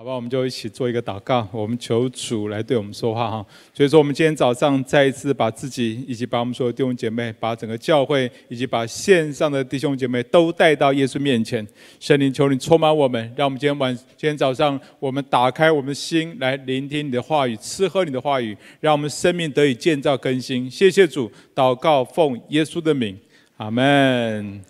好吧，我们就一起做一个祷告，我们求主来对我们说话哈。所以说，我们今天早上再一次把自己，以及把我们所有弟兄姐妹，把整个教会，以及把线上的弟兄姐妹都带到耶稣面前。圣灵，求你充满我们，让我们今天晚，今天早上，我们打开我们的心来聆听你的话语，吃喝你的话语，让我们生命得以建造更新。谢谢主，祷告奉耶稣的名，阿门。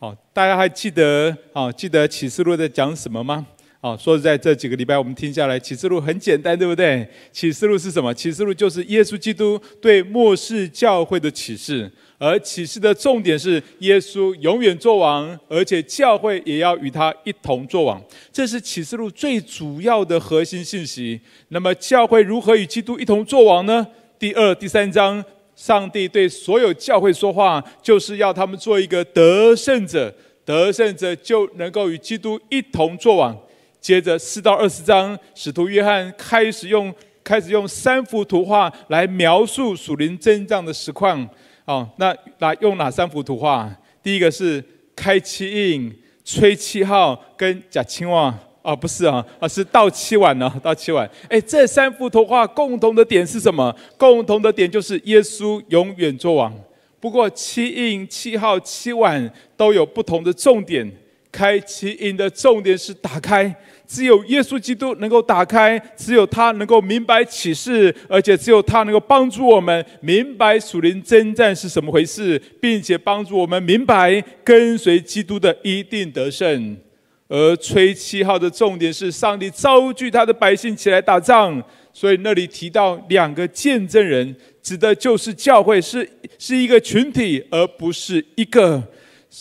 好，大家还记得啊？记得启示录在讲什么吗？好，说实在，这几个礼拜我们听下来，启示录很简单，对不对？启示录是什么？启示录就是耶稣基督对末世教会的启示，而启示的重点是耶稣永远作王，而且教会也要与他一同作王。这是启示录最主要的核心信息。那么，教会如何与基督一同作王呢？第二、第三章，上帝对所有教会说话，就是要他们做一个得胜者，得胜者就能够与基督一同作王。接着四到二十章，使徒约翰开始用开始用三幅图画来描述属灵征战的实况。哦，那来用哪三幅图画？第一个是开七印、吹七号跟假青蛙。哦，不是啊，啊是倒七碗呢，倒七碗。哎，这三幅图画共同的点是什么？共同的点就是耶稣永远作王。不过七印、七号、七碗都有不同的重点。开七印的重点是打开。只有耶稣基督能够打开，只有他能够明白启示，而且只有他能够帮助我们明白属灵征战是什么回事，并且帮助我们明白跟随基督的一定得胜。而吹七号的重点是上帝召聚他的百姓起来打仗，所以那里提到两个见证人，指的就是教会是是一个群体，而不是一个。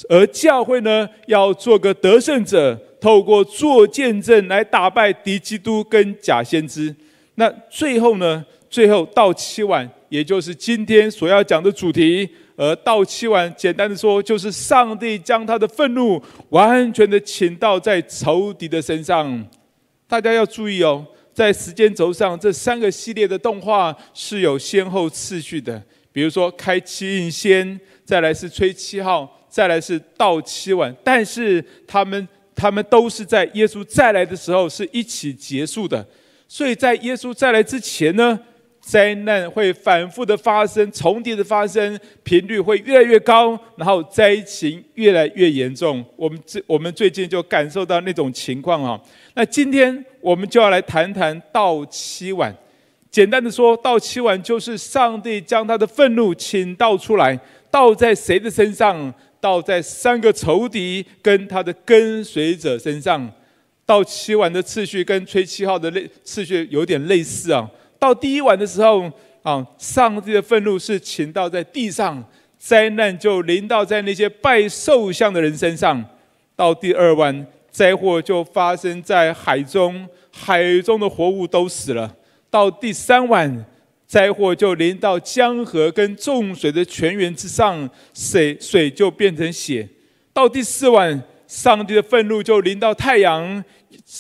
而教会呢，要做个得胜者。透过做见证来打败敌基督跟假先知，那最后呢？最后到七晚，也就是今天所要讲的主题。而到七晚，简单的说，就是上帝将他的愤怒完全的倾倒在仇敌的身上。大家要注意哦，在时间轴上，这三个系列的动画是有先后次序的。比如说，开七印先，再来是吹七号，再来是到七晚，但是他们。他们都是在耶稣再来的时候是一起结束的，所以在耶稣再来之前呢，灾难会反复的发生，重叠的发生，频率会越来越高，然后灾情越来越严重。我们最我们最近就感受到那种情况啊。那今天我们就要来谈谈倒七晚。简单的说，倒七晚就是上帝将他的愤怒倾倒出来，倒在谁的身上？倒在三个仇敌跟他的跟随者身上，到七晚的次序跟吹七号的类次序有点类似啊。到第一晚的时候啊，上帝的愤怒是倾倒在地上，灾难就临到在那些拜兽像的人身上。到第二晚，灾祸就发生在海中，海中的活物都死了。到第三晚。灾祸就临到江河跟众水的泉源之上，水水就变成血。到第四晚，上帝的愤怒就临到太阳，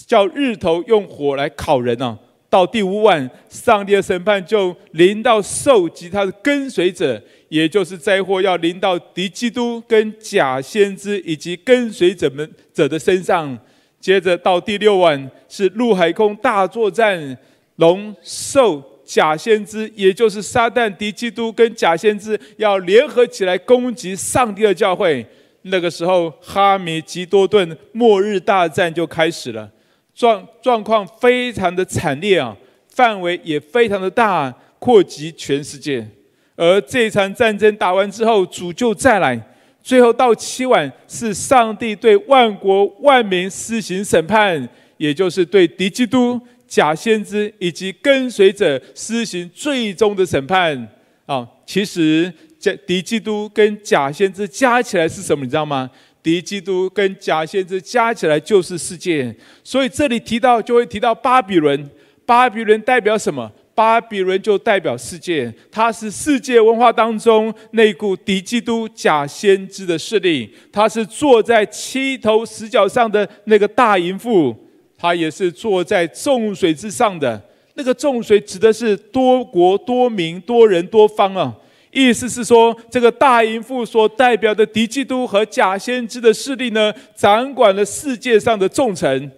叫日头用火来烤人啊。到第五晚，上帝的审判就临到兽及他的跟随者，也就是灾祸要临到敌基督跟假先知以及跟随者们者的身上。接着到第六晚，是陆海空大作战，龙兽。假先知，也就是撒旦、敌基督跟假先知要联合起来攻击上帝的教会。那个时候，哈米吉多顿末日大战就开始了，状状况非常的惨烈啊，范围也非常的大，扩及全世界。而这场战争打完之后，主就再来，最后到七晚是上帝对万国万民施行审判，也就是对敌基督。假先知以及跟随者施行最终的审判啊！其实，假敌基督跟假先知加起来是什么？你知道吗？敌基督跟假先知加起来就是世界。所以这里提到就会提到巴比伦。巴比伦代表什么？巴比伦就代表世界，它是世界文化当中那股敌基督假先知的势力，它是坐在七头十角上的那个大淫妇。他也是坐在众水之上的那个众水，指的是多国多民多人多方啊。意思是说，这个大淫妇所代表的敌基督和假先知的势力呢，掌管了世界上的众臣。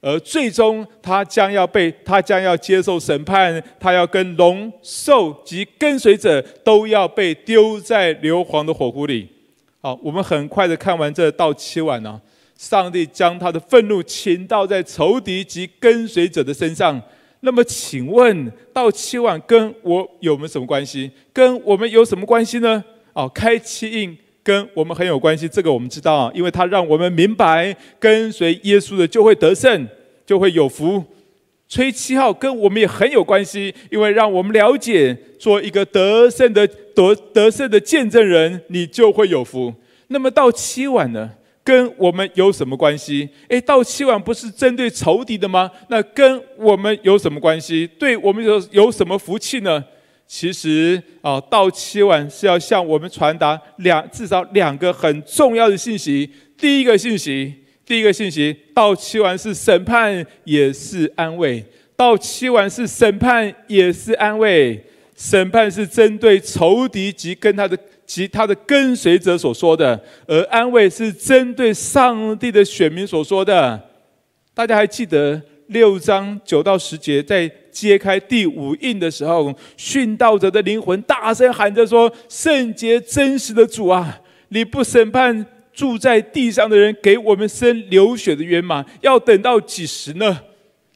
而最终他将要被，他将要接受审判，他要跟龙、兽及跟随者都要被丢在硫磺的火湖里。好，我们很快的看完这倒七碗呢、上帝将他的愤怒倾倒在仇敌及跟随者的身上。那么，请问到七晚跟我有没有什么关系？跟我们有什么关系呢？哦，开七印。跟我们很有关系，这个我们知道，因为他让我们明白，跟随耶稣的就会得胜，就会有福。吹七号跟我们也很有关系，因为让我们了解，做一个得胜的得得胜的见证人，你就会有福。那么到七晚呢，跟我们有什么关系？诶，倒七碗不是针对仇敌的吗？那跟我们有什么关系？对我们有有什么福气呢？其实啊，到七碗是要向我们传达两至少两个很重要的信息。第一个信息，第一个信息，到七碗是审判，也是安慰；到七碗是审判，也是安慰。审判是针对仇敌及跟他的及他的跟随者所说的，而安慰是针对上帝的选民所说的。大家还记得六章九到十节在。揭开第五印的时候，殉道者的灵魂大声喊着说：“圣洁真实的主啊，你不审判住在地上的人，给我们生流血的冤吗？要等到几时呢？”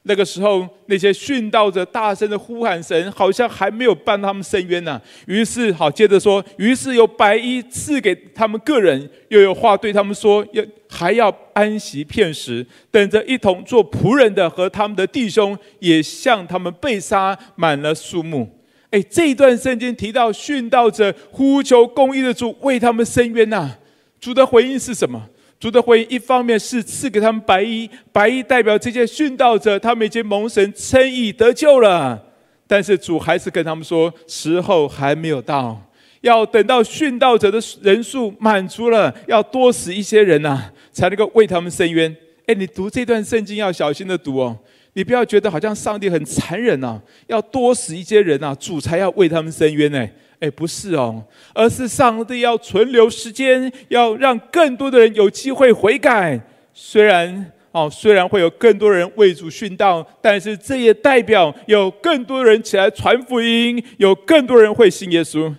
那个时候，那些殉道者大声的呼喊神，好像还没有帮他们伸冤呢。于是，好接着说，于是有白衣赐给他们个人，又有话对他们说，要还要安息片时，等着一同做仆人的和他们的弟兄，也向他们被杀满了数目。哎，这一段圣经提到殉道者呼求公义的主为他们伸冤呐。主的回应是什么？主的回应，一方面是赐给他们白衣，白衣代表这些殉道者，他们已经蒙神称义得救了。但是主还是跟他们说，时候还没有到，要等到殉道者的人数满足了，要多死一些人呐、啊，才能够为他们伸冤。哎，你读这段圣经要小心的读哦，你不要觉得好像上帝很残忍呐、啊，要多死一些人呐、啊，主才要为他们伸冤呢。哎，不是哦，而是上帝要存留时间，要让更多的人有机会悔改。虽然哦，虽然会有更多人为主殉道，但是这也代表有更多人起来传福音，有更多人会信耶稣。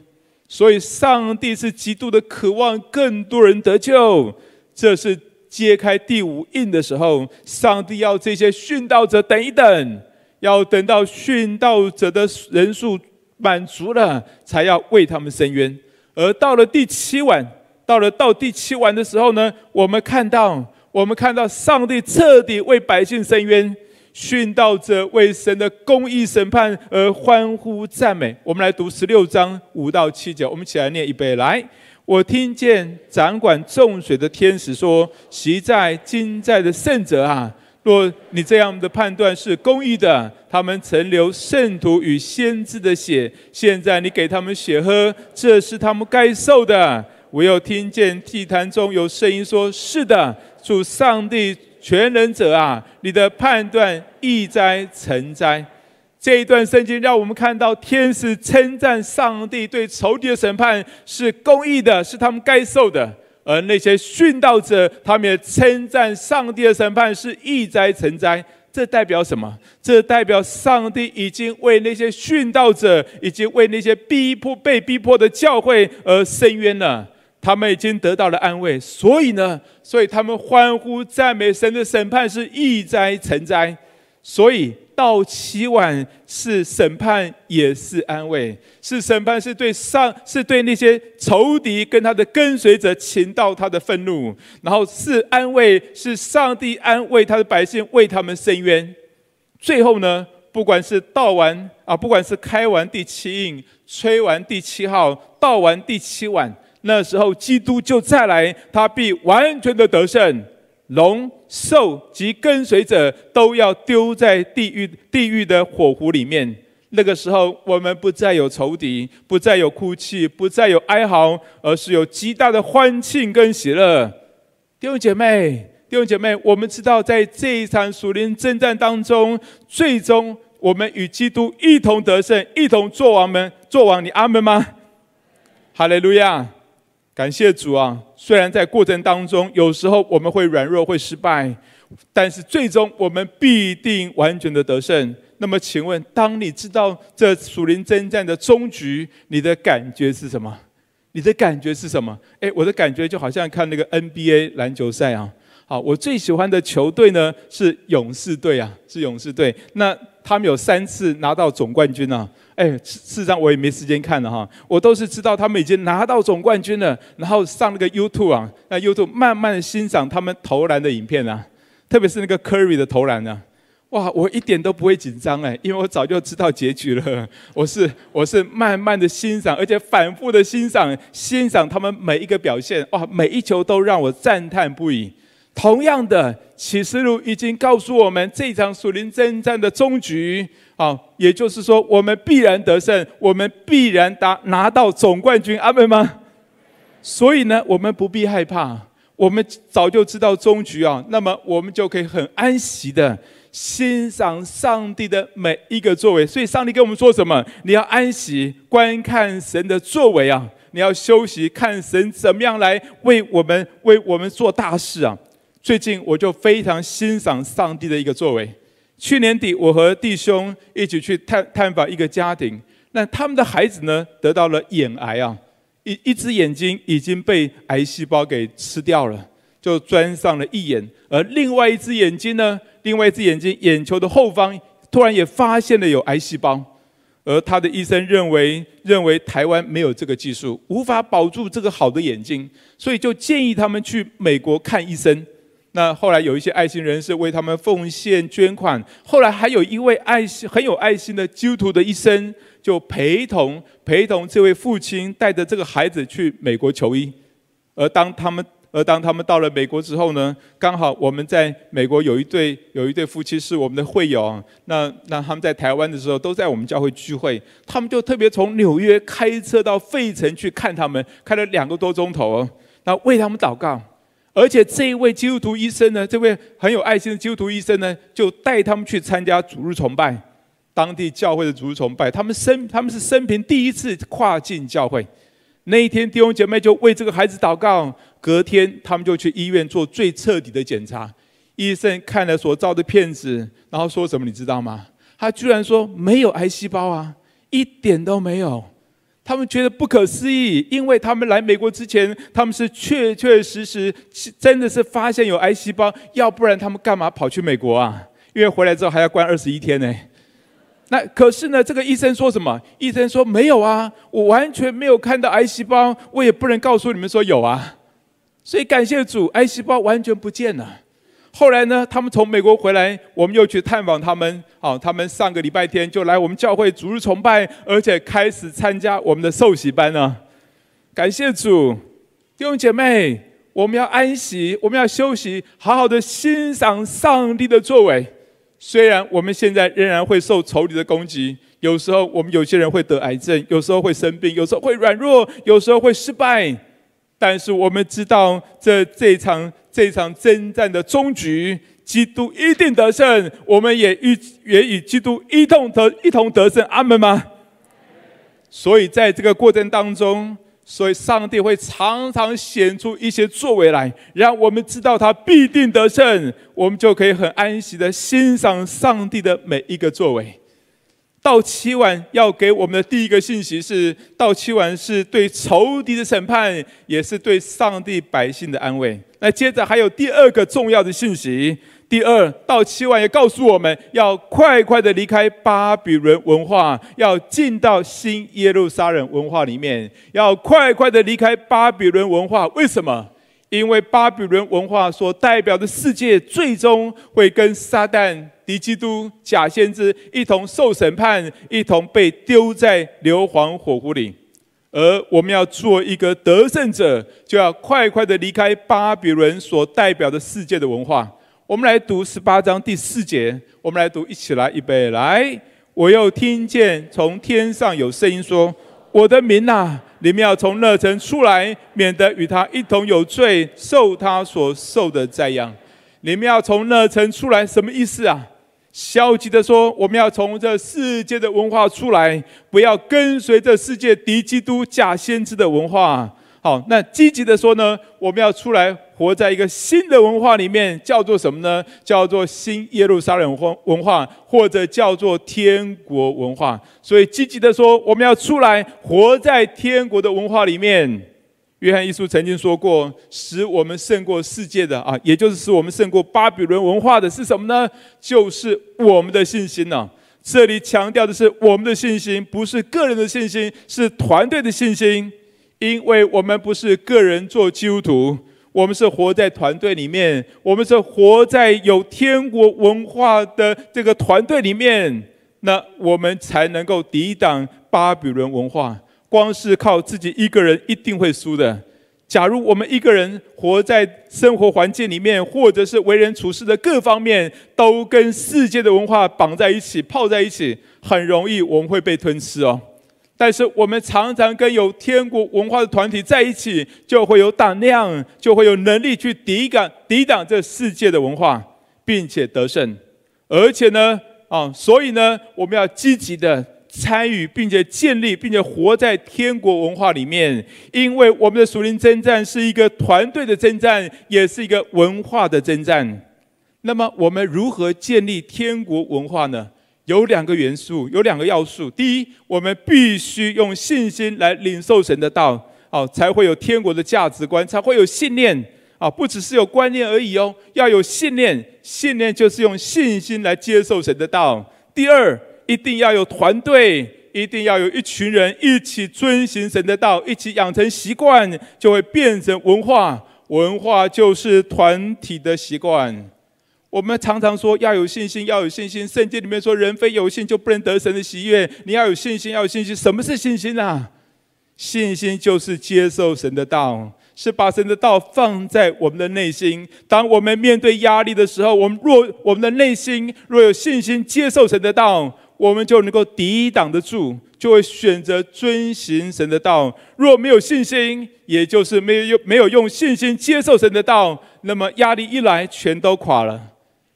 所以，上帝是极度的渴望更多人得救。这是揭开第五印的时候，上帝要这些殉道者等一等，要等到殉道者的人数。满足了，才要为他们伸冤。而到了第七晚，到了到第七晚的时候呢，我们看到，我们看到上帝彻底为百姓伸冤，殉道者为神的公义审判而欢呼赞美。我们来读十六章五到七节，我们起来念一遍。来，我听见掌管众水的天使说：“昔在今在的圣者啊！”若你这样的判断是公义的，他们曾流圣徒与先知的血，现在你给他们血喝，这是他们该受的。我又听见祭坛中有声音说：“是的，主上帝全能者啊，你的判断义哉诚哉。”这一段圣经让我们看到天使称赞上帝对仇敌的审判是公义的，是他们该受的。而那些殉道者，他们也称赞上帝的审判是义哉成灾。这代表什么？这代表上帝已经为那些殉道者，以及为那些逼迫、被逼迫的教会而伸冤了。他们已经得到了安慰，所以呢，所以他们欢呼赞美神的审判是义哉成灾。所以。到七晚是审判，也是安慰；是审判，是对上，是对那些仇敌跟他的跟随者倾到他的愤怒；然后是安慰，是上帝安慰他的百姓，为他们伸冤。最后呢，不管是倒完啊，不管是开完第七印，吹完第七号，倒完第七碗，那时候基督就再来，他必完全的得胜。龙、兽及跟随者都要丢在地狱地狱的火湖里面。那个时候，我们不再有仇敌，不再有哭泣，不再有哀嚎，而是有极大的欢庆跟喜乐。弟兄姐妹，弟兄姐妹，我们知道，在这一场属灵征战当中，最终我们与基督一同得胜，一同作王们作王。你阿门吗？哈利路亚。感谢主啊！虽然在过程当中，有时候我们会软弱、会失败，但是最终我们必定完全的得胜。那么，请问，当你知道这属灵征战的终局，你的感觉是什么？你的感觉是什么？诶，我的感觉就好像看那个 NBA 篮球赛啊。好，我最喜欢的球队呢是勇士队啊，是勇士队。那他们有三次拿到总冠军啊。哎，事实上我也没时间看了哈，我都是知道他们已经拿到总冠军了，然后上那个 YouTube 啊，那 YouTube 慢慢的欣赏他们投篮的影片啊，特别是那个 Curry 的投篮啊，哇，我一点都不会紧张哎，因为我早就知道结局了。我是我是慢慢的欣赏，而且反复的欣赏，欣赏他们每一个表现，哇，每一球都让我赞叹不已。同样的，启示录已经告诉我们这场属灵征战的终局。好，也就是说，我们必然得胜，我们必然达拿到总冠军，阿门吗？所以呢，我们不必害怕，我们早就知道终局啊，那么我们就可以很安息的欣赏上帝的每一个作为。所以，上帝跟我们说什么？你要安息观看神的作为啊，你要休息看神怎么样来为我们为我们做大事啊。最近我就非常欣赏上帝的一个作为。去年底，我和弟兄一起去探探访一个家庭，那他们的孩子呢，得到了眼癌啊，一一只眼睛已经被癌细胞给吃掉了，就钻上了义眼，而另外一只眼睛呢，另外一只眼睛眼球的后方突然也发现了有癌细胞，而他的医生认为认为台湾没有这个技术，无法保住这个好的眼睛，所以就建议他们去美国看医生。那后来有一些爱心人士为他们奉献捐款，后来还有一位爱心很有爱心的基督徒的医生，就陪同陪同这位父亲带着这个孩子去美国求医。而当他们而当他们到了美国之后呢，刚好我们在美国有一对有一对夫妻是我们的会友，那那他们在台湾的时候都在我们教会聚会，他们就特别从纽约开车到费城去看他们，开了两个多钟头，那为他们祷告。而且这一位基督徒医生呢，这位很有爱心的基督徒医生呢，就带他们去参加主日崇拜，当地教会的主日崇拜。他们生他们是生平第一次跨境教会。那一天弟兄姐妹就为这个孩子祷告。隔天他们就去医院做最彻底的检查。医生看了所照的片子，然后说什么你知道吗？他居然说没有癌细胞啊，一点都没有。他们觉得不可思议，因为他们来美国之前，他们是确确实实真的是发现有癌细胞，要不然他们干嘛跑去美国啊？因为回来之后还要关二十一天呢。那可是呢，这个医生说什么？医生说没有啊，我完全没有看到癌细胞，我也不能告诉你们说有啊。所以感谢主，癌细胞完全不见了。后来呢，他们从美国回来，我们又去探访他们。好，他们上个礼拜天就来我们教会逐日崇拜，而且开始参加我们的受洗班呢。感谢主，弟兄姐妹，我们要安息，我们要休息，好好的欣赏上帝的作为。虽然我们现在仍然会受仇敌的攻击，有时候我们有些人会得癌症，有时候会生病，有时候会软弱，有时候会失败，但是我们知道这这场。这场征战的终局，基督一定得胜，我们也与也与基督一同得一同得胜，阿门吗？所以在这个过程当中，所以上帝会常常显出一些作为来，让我们知道他必定得胜，我们就可以很安息的欣赏上帝的每一个作为。到期晚要给我们的第一个信息是：到期晚是对仇敌的审判，也是对上帝百姓的安慰。那接着还有第二个重要的信息。第二，到期完也告诉我们要快快的离开巴比伦文化，要进到新耶路撒冷文化里面，要快快的离开巴比伦文化。为什么？因为巴比伦文化所代表的世界，最终会跟撒旦。敌基督假先知一同受审判，一同被丢在硫磺火湖里，而我们要做一个得胜者，就要快快的离开巴比伦所代表的世界的文化。我们来读十八章第四节，我们来读，一起来，预备来。我又听见从天上有声音说：“我的民哪，你们要从那城出来，免得与他一同有罪，受他所受的灾殃。你们要从那城出来，什么意思啊？”消极的说，我们要从这世界的文化出来，不要跟随着世界敌基督假先知的文化。好，那积极的说呢，我们要出来活在一个新的文化里面，叫做什么呢？叫做新耶路撒冷文化，或者叫做天国文化。所以积极的说，我们要出来活在天国的文化里面。约翰一书曾经说过，使我们胜过世界的啊，也就是使我们胜过巴比伦文化的是什么呢？就是我们的信心呢、这里强调的是我们的信心，不是个人的信心，是团队的信心。因为我们不是个人做基督徒，我们是活在团队里面，我们是活在有天国文化的这个团队里面，那我们才能够抵挡巴比伦文化。光是靠自己一个人一定会输的。假如我们一个人活在生活环境里面，或者是为人处事的各方面，都跟世界的文化绑在一起、泡在一起，很容易我们会被吞吃哦。但是我们常常跟有天国文化的团体在一起，就会有胆量，就会有能力去抵挡抵挡这世界的文化，并且得胜。而且呢，啊，所以呢，我们要积极的参与，并且建立，并且活在天国文化里面，因为我们的属灵征战是一个团队的征战，也是一个文化的征战。那么，我们如何建立天国文化呢？有两个元素，有两个要素。第一，我们必须用信心来领受神的道，哦，才会有天国的价值观，才会有信念，啊，不只是有观念而已哦，要有信念。信念就是用信心来接受神的道。第二，一定要有团队，一定要有一群人一起遵行神的道，一起养成习惯，就会变成文化。文化就是团体的习惯。我们常常说要有信心，要有信心。圣经里面说，人非有信就不能得神的喜悦。你要有信心，要有信心。什么是信心啊？信心就是接受神的道，是把神的道放在我们的内心。当我们面对压力的时候，我们若我们的内心若有信心接受神的道，我们就能够抵挡得住，就会选择遵行神的道。若没有信心，也就是没有用没有用信心接受神的道，那么压力一来，全都垮了。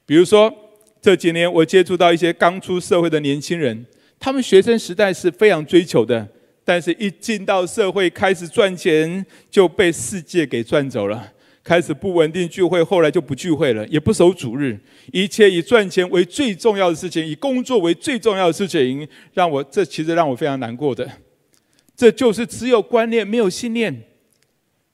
比如说，这几年我接触到一些刚出社会的年轻人，他们学生时代是非常追求的，但是一进到社会开始赚钱，就被世界给赚走了，开始不稳定聚会，后来就不聚会了，也不守主日，一切以赚钱为最重要的事情，以工作为最重要的事情，让我这其实让我非常难过的，这就是只有观念没有信念。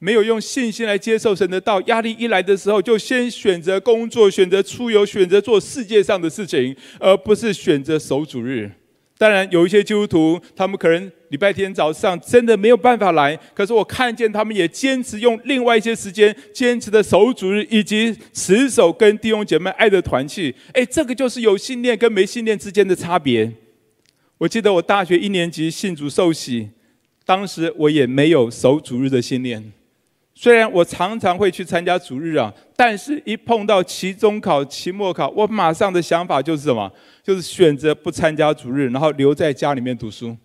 没有用信心来接受神的道，压力一来的时候，就先选择工作、选择出游、选择做世界上的事情，而不是选择守主日。当然，有一些基督徒，他们可能礼拜天早上真的没有办法来，可是我看见他们也坚持用另外一些时间，坚持的守主日，以及持守跟弟兄姐妹爱的团契。哎，这个就是有信念跟没信念之间的差别。我记得我大学一年级信主受洗，当时我也没有守主日的信念。虽然我常常会去参加主日啊，但是一碰到期中考、期末考，我马上的想法就是什么？就是选择不参加主日，然后留在家里面读书。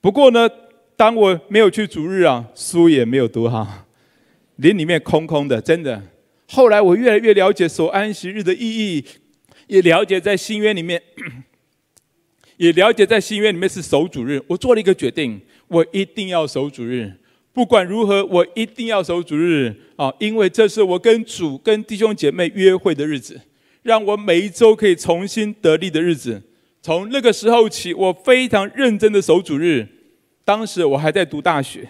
不过呢，当我没有去主日啊，书也没有读好，林里面空空的，真的。后来我越来越了解守安息日的意义，也了解在新约里面，也了解在新约里面是守主日。我做了一个决定，我一定要守主日。不管如何，我一定要守主日啊！因为这是我跟主、跟弟兄姐妹约会的日子，让我每一周可以重新得力的日子。从那个时候起，我非常认真的守主日。当时我还在读大学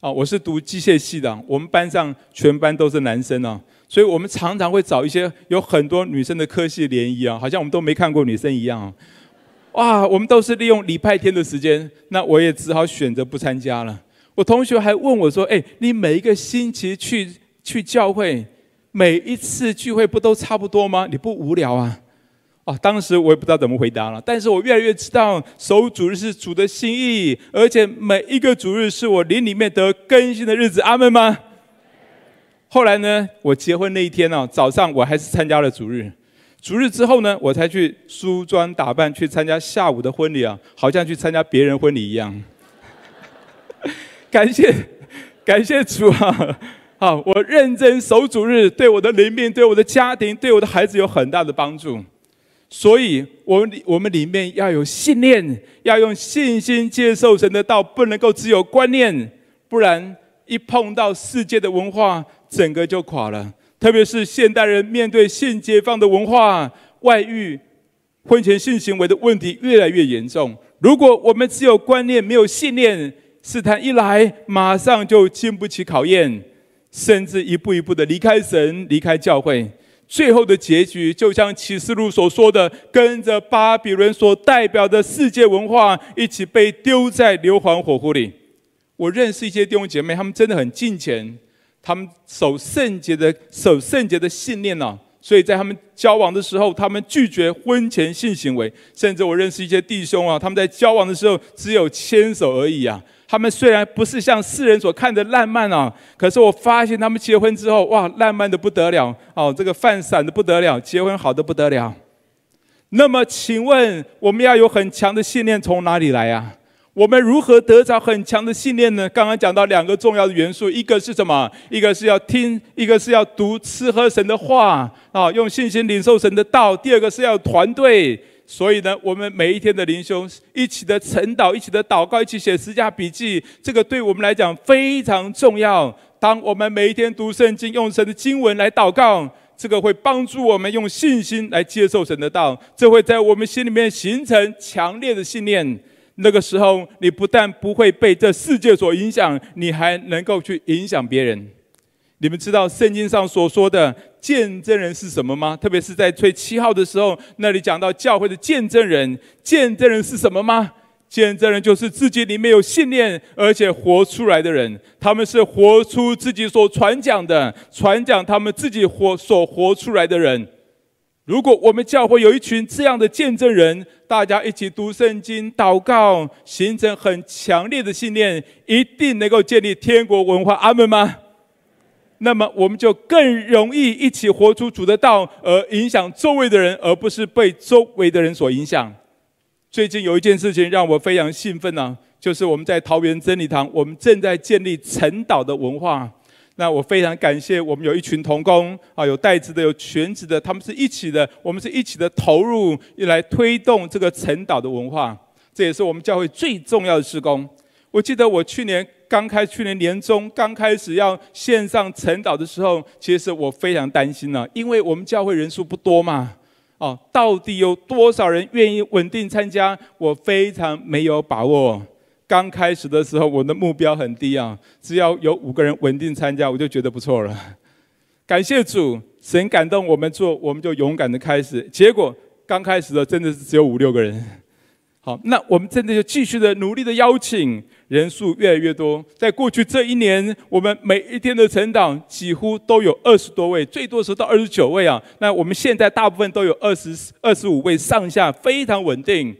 啊，我是读机械系的。我们班上全班都是男生啊，所以我们常常会找一些有很多女生的科系联谊啊，好像我们都没看过女生一样啊。哇，我们都是利用礼拜天的时间，那我也只好选择不参加了。我同学还问我说：“哎，你每一个星期去去教会，每一次聚会不都差不多吗？你不无聊啊？”啊，当时我也不知道怎么回答了。但是我越来越知道，守主日是主的心意，而且每一个主日是我灵里面得更新的日子。阿门吗？后来呢，我结婚那一天呢，早上我还是参加了主日。主日之后呢，我才去梳妆打扮去参加下午的婚礼啊，好像去参加别人婚礼一样。感谢，感谢主啊！好，我认真守主日，对我的灵命、对我的家庭、对我的孩子有很大的帮助。所以，我们我们里面要有信念，要用信心接受神的道，不能够只有观念，不然一碰到世界的文化，整个就垮了。特别是现代人面对性解放的文化，外遇、婚前性行为的问题越来越严重。如果我们只有观念，没有信念，试探一来，马上就经不起考验，甚至一步一步的离开神，离开教会。最后的结局，就像启示录所说的，跟着巴比伦所代表的世界文化一起被丢在硫磺火湖里。我认识一些弟兄姐妹，他们真的很敬虔，他们守圣洁的守圣洁的信念呢、所以在他们交往的时候，他们拒绝婚前性行为。甚至我认识一些弟兄啊，他们在交往的时候只有牵手而已啊。他们虽然不是像世人所看的烂漫啊，可是我发现他们结婚之后，哇，烂漫的不得了哦，这个饭散的不得了，结婚好的不得了。那么，请问我们要有很强的信念从哪里来啊？我们如何得着很强的信念呢？刚刚讲到两个重要的元素，一个是什么？一个是要听，一个是要读、吃喝神的话啊，用信心领受神的道。第二个是要团队。所以呢，我们每一天的灵修，一起的晨祷，一起的祷告，一起写十架笔记，这个对我们来讲非常重要。当我们每一天读圣经，用神的经文来祷告，这个会帮助我们用信心来接受神的道，这会在我们心里面形成强烈的信念。那个时候，你不但不会被这世界所影响，你还能够去影响别人。你们知道圣经上所说的见证人是什么吗？特别是在吹七号的时候，那里讲到教会的见证人。见证人是什么吗？见证人就是自己里面有信念，而且活出来的人。他们是活出自己所传讲的，传讲他们自己活所活出来的人。如果我们教会有一群这样的见证人，大家一起读圣经、祷告，形成很强烈的信念，一定能够建立天国文化。阿门吗？那么我们就更容易一起活出主的道，而影响周围的人，而不是被周围的人所影响。最近有一件事情让我非常兴奋呢、就是我们在桃园真理堂，我们正在建立晨祷的文化。那我非常感谢我们有一群同工啊，有带职的，有全职的，他们是一起的，我们是一起的投入，来推动这个晨祷的文化。这也是我们教会最重要的事工。我记得我去年。刚开去年年中刚开始要线上晨祷的时候，其实我非常担心呢，因为我们教会人数不多嘛，哦，到底有多少人愿意稳定参加？我非常没有把握。刚开始的时候，我的目标很低啊，只要有五个人稳定参加，我就觉得不错了。感谢主，神感动我们做，我们就勇敢的开始。结果刚开始的真的是只有五六个人。好，那我们真的就继续的努力的邀请。人数越来越多，在过去这一年，我们每一天的成长几乎都有二十多位，最多时候到二十九位啊。那我们现在大部分都有二十二十五位上下，非常稳定。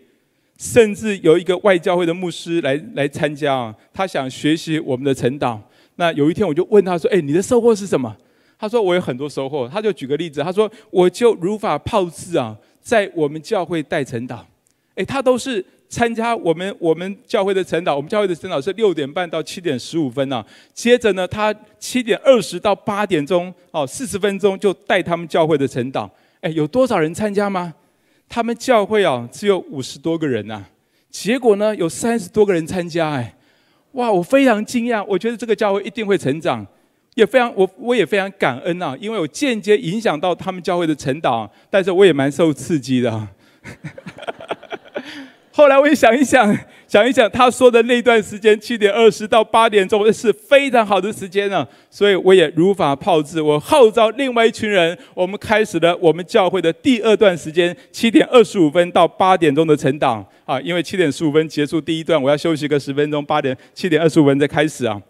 甚至有一个外教会的牧师来来参加啊，他想学习我们的成长。那有一天我就问他说：“哎，你的收获是什么？”他说：“我有很多收获。”他就举个例子，他说：“我就如法炮制啊，在我们教会带成长。”哎，他都是。参加我们我们教会的晨祷，我们教会的晨祷是六点半到七点十五分啊。接着呢，他七点二十到八点钟哦，四十分钟就带他们教会的晨祷。哎，有多少人参加吗？他们教会啊，只有五十多个人呐。结果呢，有三十多个人参加。哎，哇，我非常惊讶。我觉得这个教会一定会成长，也非常我我也非常感恩呐，因为我间接影响到他们教会的晨祷，但是我也蛮受刺激的。后来我也想一想，想一想，他说的那段时间，七点二十到八点钟是非常好的时间呢，所以我也如法炮制，我号召另外一群人，我们开始了我们教会的第二段时间，七点二十五分到八点钟的晨祷啊，因为七点十五分结束第一段，我要休息个十分钟，八点七点二十五分再开始啊。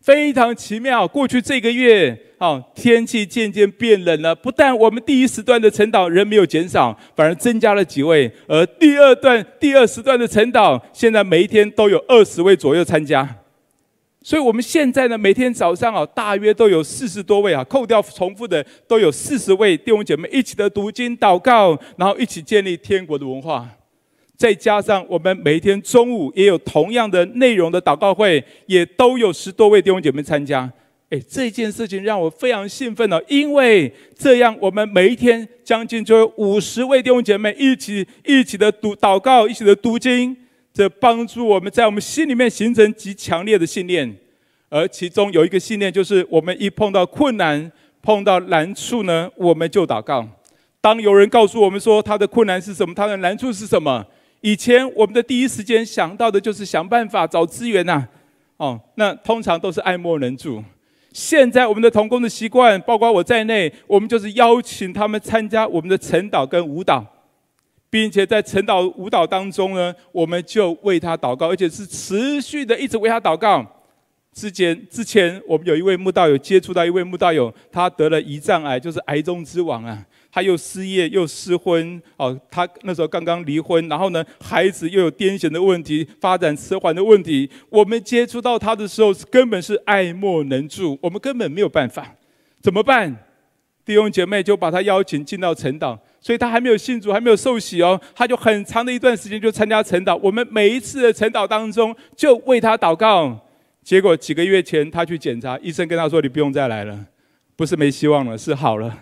非常奇妙，过去这个月，啊，天气渐渐变冷了。不但我们第一时段的晨祷人没有减少，反而增加了几位。而第二段、第二时段的晨祷，现在每一天都有二十位左右参加。所以，我们现在呢，每天早上啊，大约都有四十多位啊，扣掉重复的，都有四十位弟兄姐妹一起的读经、祷告，然后一起建立天国的文化。再加上我们每天中午也有同样的内容的祷告会，也都有十多位弟兄姐妹参加。哎，这件事情让我非常兴奋哦，因为这样我们每一天将近就有五十位弟兄姐妹一起一起的读祷告，一起的读经，这帮助我们在我们心里面形成极强烈的信念。而其中有一个信念，就是我们一碰到困难、碰到难处呢，我们就祷告。当有人告诉我们说他的困难是什么，他的难处是什么，以前我们的第一时间想到的就是想办法找资源呐。哦，那通常都是爱莫能助。现在我们的同工的习惯，包括我在内，我们就是邀请他们参加我们的晨祷跟舞蹈，并且在晨祷舞蹈当中呢，我们就为他祷告，而且是持续的一直为他祷告。之前之前，我们有一位慕道友接触到一位慕道友，他得了胰脏癌，就是癌中之王啊。他又失业又失婚，哦，他那时候刚刚离婚，然后呢，孩子又有癫痫的问题，发展迟缓的问题。我们接触到他的时候，根本是爱莫能助，我们根本没有办法，怎么办？弟兄姐妹就把他邀请进到晨祷，所以他还没有信主，还没有受洗哦，他就很长的一段时间就参加晨祷。我们每一次的晨祷当中，就为他祷告。结果几个月前他去检查，医生跟他说：“你不用再来了，不是没希望了，是好了。”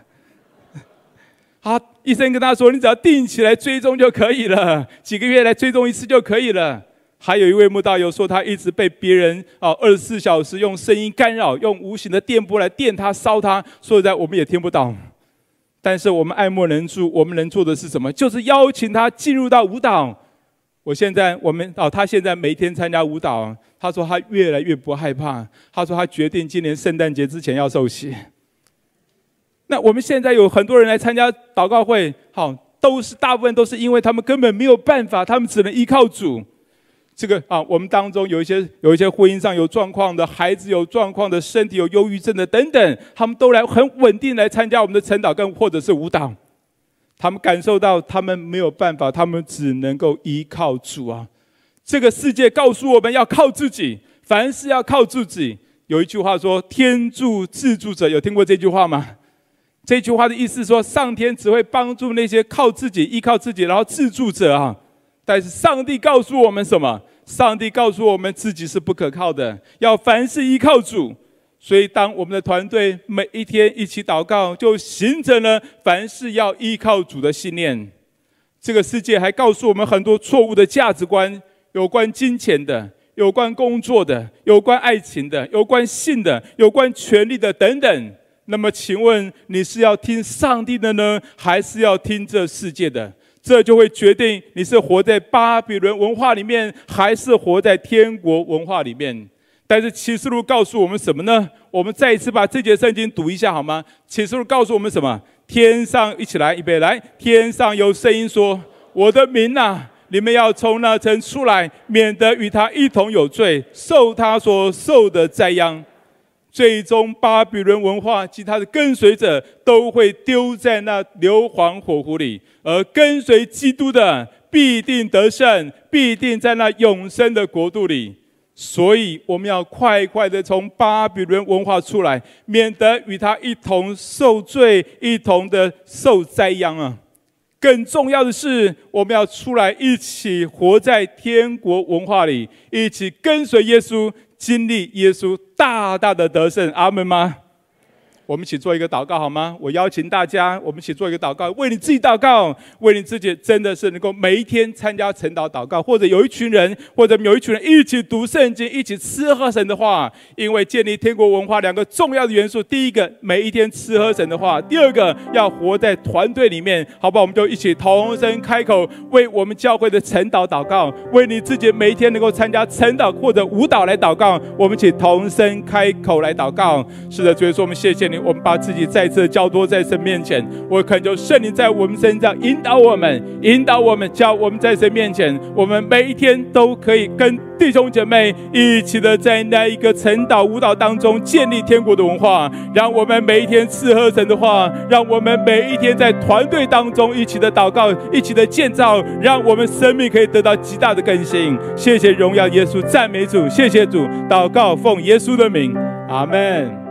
啊，医生跟他说：“你只要定期来追踪就可以了，几个月来追踪一次就可以了。”还有一位慕道友说，他一直被别人啊二十四小时用声音干扰，用无形的电波来电他、烧他，说实在我们也听不到。但是我们爱莫能助，我们能做的是什么？就是邀请他进入到舞蹈。我现在我们哦，他现在每天参加舞蹈。他说他越来越不害怕。他说他决定今年圣诞节之前要受洗。那我们现在有很多人来参加祷告会，好，都是大部分都是因为他们根本没有办法，他们只能依靠主。这个啊，我们当中有一些有一些婚姻上有状况的，孩子有状况的，身体有忧郁症的等等，他们都来很稳定来参加我们的晨祷跟或者是舞蹈。他们感受到他们没有办法，他们只能够依靠主啊。这个世界告诉我们要靠自己，凡事要靠自己。有一句话说：“天助自助者。”有听过这句话吗？这句话的意思说，上天只会帮助那些靠自己、依靠自己，然后自助者啊。但是上帝告诉我们什么？上帝告诉我们自己是不可靠的，要凡事依靠主。所以，当我们的团队每一天一起祷告，就形成了凡事要依靠主的信念。这个世界还告诉我们很多错误的价值观，有关金钱的，有关工作的，有关爱情的，有关性的，有关权力的等等。那么，请问你是要听上帝的呢，还是要听这世界的？这就会决定你是活在巴比伦文化里面，还是活在天国文化里面。但是启示录告诉我们什么呢？我们再一次把这节圣经读一下好吗？启示录告诉我们什么？天上一起来，预备来！天上有声音说：“我的民呐，你们要从那城出来，免得与他一同有罪，受他所受的灾殃。”最终，巴比伦文化及他的跟随者都会丢在那硫磺火湖里，而跟随基督的必定得胜，必定在那永生的国度里。所以，我们要快快的从巴比伦文化出来，免得与他一同受罪，一同的受灾殃啊！更重要的是，我们要出来一起活在天国文化里，一起跟随耶稣。经历耶稣大大的得胜，阿门吗？我们一起做一个祷告好吗？我邀请大家，我们一起做一个祷告，为你自己祷告，为你自己，真的是能够每一天参加晨祷祷告，或者有一群人，或者有一群人一起读圣经，一起吃喝神的话。因为建立天国文化两个重要的元素，第一个每一天吃喝神的话，第二个要活在团队里面，好不好？我们就一起同声开口，为我们教会的晨祷祷告，为你自己每一天能够参加晨祷或者舞蹈来祷告。我们一起同声开口来祷告。是的，主耶稣，我们谢谢你。我们把自己再次交托在神面前，我恳求圣灵在我们身上引导我们，引导我们，叫我们在神面前，我们每一天都可以跟弟兄姐妹一起的在那一个晨祷舞蹈当中建立天国的文化，让我们每一天吃喝神的话，让我们每一天在团队当中一起的祷告，一起的建造，让我们生命可以得到极大的更新。谢谢荣耀耶稣，赞美主，谢谢主，祷告奉耶稣的名，阿门。